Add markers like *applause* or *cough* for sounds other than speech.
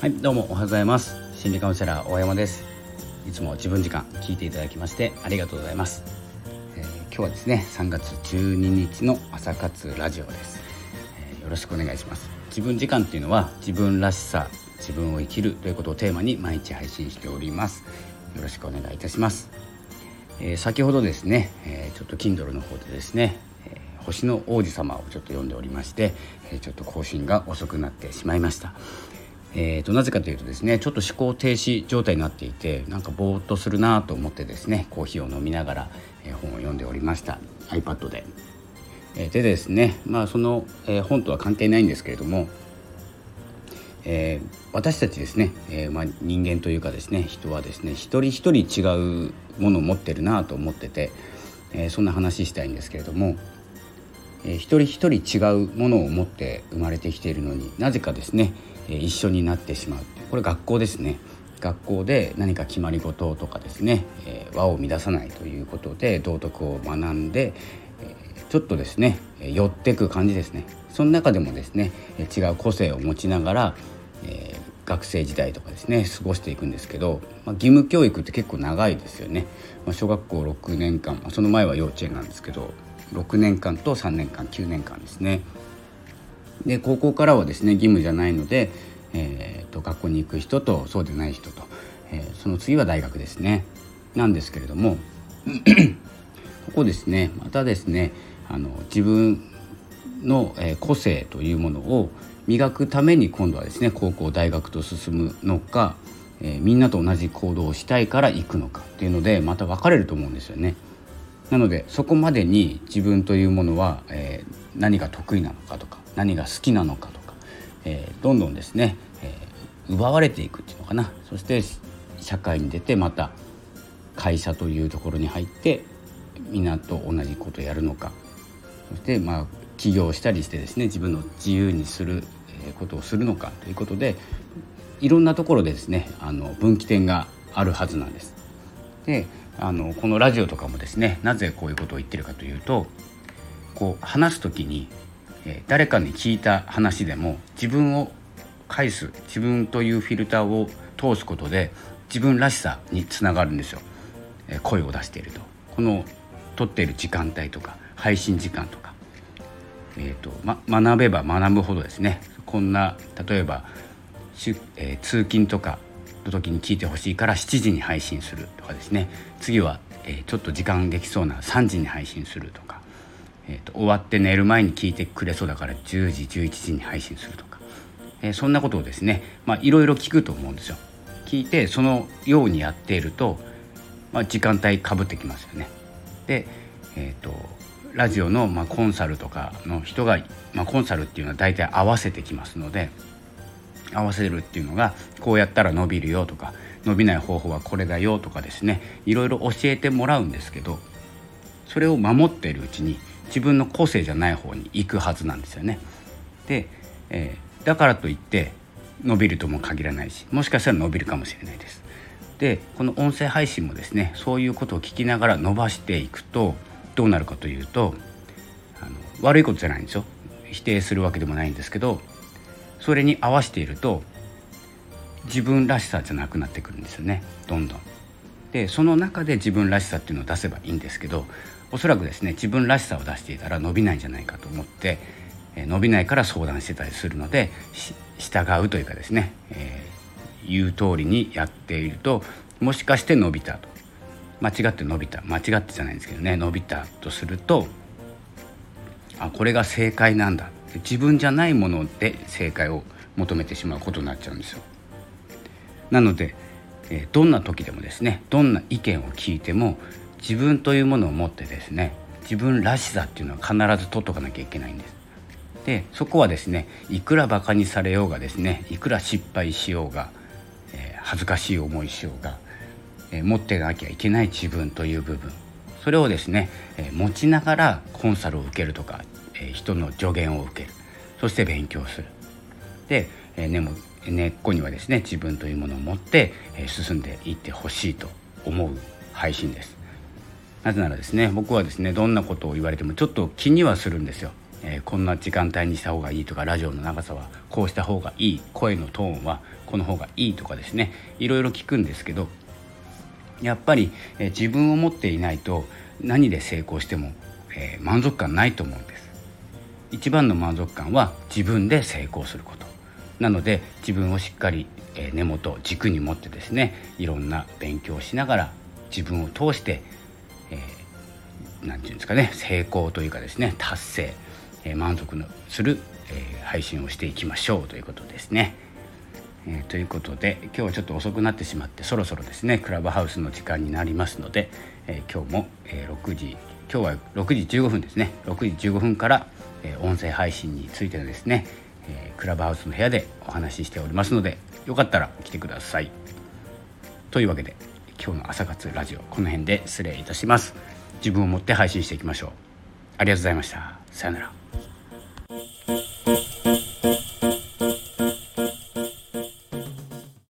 はいどうもおはようございます。心理カウンセラー大山です。いつも自分時間聞いていただきましてありがとうございます、えー、今日はですね3月12日の朝活ラジオです、えー、よろしくお願いします。自分時間っていうのは自分らしさ自分を生きるということをテーマに毎日配信しております。よろしくお願いいたします、えー、先ほどですね、えちょっと Kindle の方でですね星の王子様をちょっと読んでおりまして、えちょっと更新が遅くなってしまいました。えーと、なぜかというとですねちょっと思考停止状態になっていてなんかぼーっとするなと思ってですねコーヒーを飲みながら、えー、本を読んでおりました iPad で。えー、でですねまあその、えー、本とは関係ないんですけれども、え私たちですね、えまあ、人間というかですね人はですね一人一人違うものを持ってるなと思ってて、えそんな話したいんですけれども。え一人一人違うものを持って生まれてきているのになぜかですねえ一緒になってしまう。これ学校ですね。学校で何か決まり事とかですね、えー、和を乱さないということで道徳を学んで、え、ちょっとですね寄ってく感じですね。その中でもですね違う個性を持ちながら、え、学生時代とかですね過ごしていくんですけど、まあ、義務教育って結構長いですよね、まあ、小学校6年間、まあ、その前は幼稚園なんですけど6年間と3年間9年間ですね。で高校からはですね義務じゃないので、えーと、学校に行く人とそうでない人と、えー、その次は大学ですねなんですけれども *clears throat* ここですねまたですねあの自分の、え、個性というものを磨くために今度はですね高校大学と進むのか、えー、みんなと同じ行動をしたいから行くのかっていうのでまた分かれると思うんですよね。なのでそこまでに自分というものは、えー、何が得意なのかとか何が好きなのかとか、えー、どんどんですね、えー、奪われていくっていうのかなそして社会に出てまた会社というところに入ってみんなと同じことやるのかそしてまあ起業したりしてですね自分の自由にすることをするのかということでいろんなところでですねあの分岐点があるはずなんです。であのこのラジオとかもですねなぜこういうことを言ってるかというとこう話す時にえ誰かに聞いた話でも自分を返す自分というフィルターを通すことで自分らしさにつながるんですよ、え声を出していると。この撮っている時間帯とか配信時間とか、えーとま、学べば学ぶほどですね。こんな例えば、えー、通勤とかの時に聞いてほしいから7時に配信するとかですね次は、えー、ちょっと時間できそうな3時に配信するとかえーと、終わって寝る前に聞いてくれそうだから10時11時に配信するとか、えー、そんなことをですねいろいろ聞くと思うんですよ。聞いてそのようにやっていると、まあ、時間帯かぶってきますよね。で、えーと、ラジオの、まあ、コンサルとかの人が、まあ、コンサルっていうのは大体合わせてきますので合わせるっていうのがこうやったら伸びるよとか伸びない方法はこれだよとかですねいろいろ教えてもらうんですけどそれを守っているうちに自分の個性じゃない方に行くはずなんですよね。で、えー、だからといって伸びるとも限らないしもしかしたら伸びるかもしれないです。でこの音声配信もですねそういうことを聞きながら伸ばしていくとどうなるかというとあの悪いことじゃないんですよ否定するわけでもないんですけどそれに合わせていると自分らしさじゃなくなってくるんですよね。どんどん。でその中で自分らしさっていうのを出せばいいんですけどおそらくですね自分らしさを出していたら伸びないんじゃないかと思って、伸びないから相談してたりするので従うというかですね、えー、言う通りにやっているともしかして伸びたと。間違って伸びた。間違ってじゃないんですけどね伸びたとするとあこれが正解なんだ。自分じゃないもので正解を求めてしまうことになっちゃうんですよ。なので、え、どんな時でもですねどんな意見を聞いても自分というものを持ってですね自分らしさっていうのは必ず取っとかなきゃいけないんです。でそこはですねいくらバカにされようがですねいくら失敗しようが、えー、恥ずかしい思いしようが、えー、持ってなきゃいけない自分という部分それをですね、えー、持ちながらコンサルを受けるとか、人の助言を受けるそして勉強する。で、根も根っこにはですね自分というものを持って、進んでいってほしいと思う配信です。なぜならですね僕はですねどんなことを言われてもちょっと気にはするんですよ、えー、こんな時間帯にした方がいいとかラジオの長さはこうした方がいい声のトーンはこの方がいいとかですねいろいろ聞くんですけどやっぱり、えー、自分を持っていないと何で成功しても、えー、満足感ないと思うんです一番の満足感は自分で成功することなので自分をしっかり、根元軸に持ってですねいろんな勉強をしながら自分を通してえー、て言うんですかね成功というかですね達成、えー、満足のする、えー、配信をしていきましょうということですね。えー、ということで今日はちょっと遅くなってしまってそろそろですねクラブハウスの時間になりますので、え、今日も、え、6時今日は6時15分ですね6時15分から、え、音声配信についてのですね、え、クラブハウスの部屋でお話ししておりますのでよかったら来てください。というわけで今日の朝活ラジオこの辺で失礼いたします。自分を持って配信していきましょう。ありがとうございました。さようなら。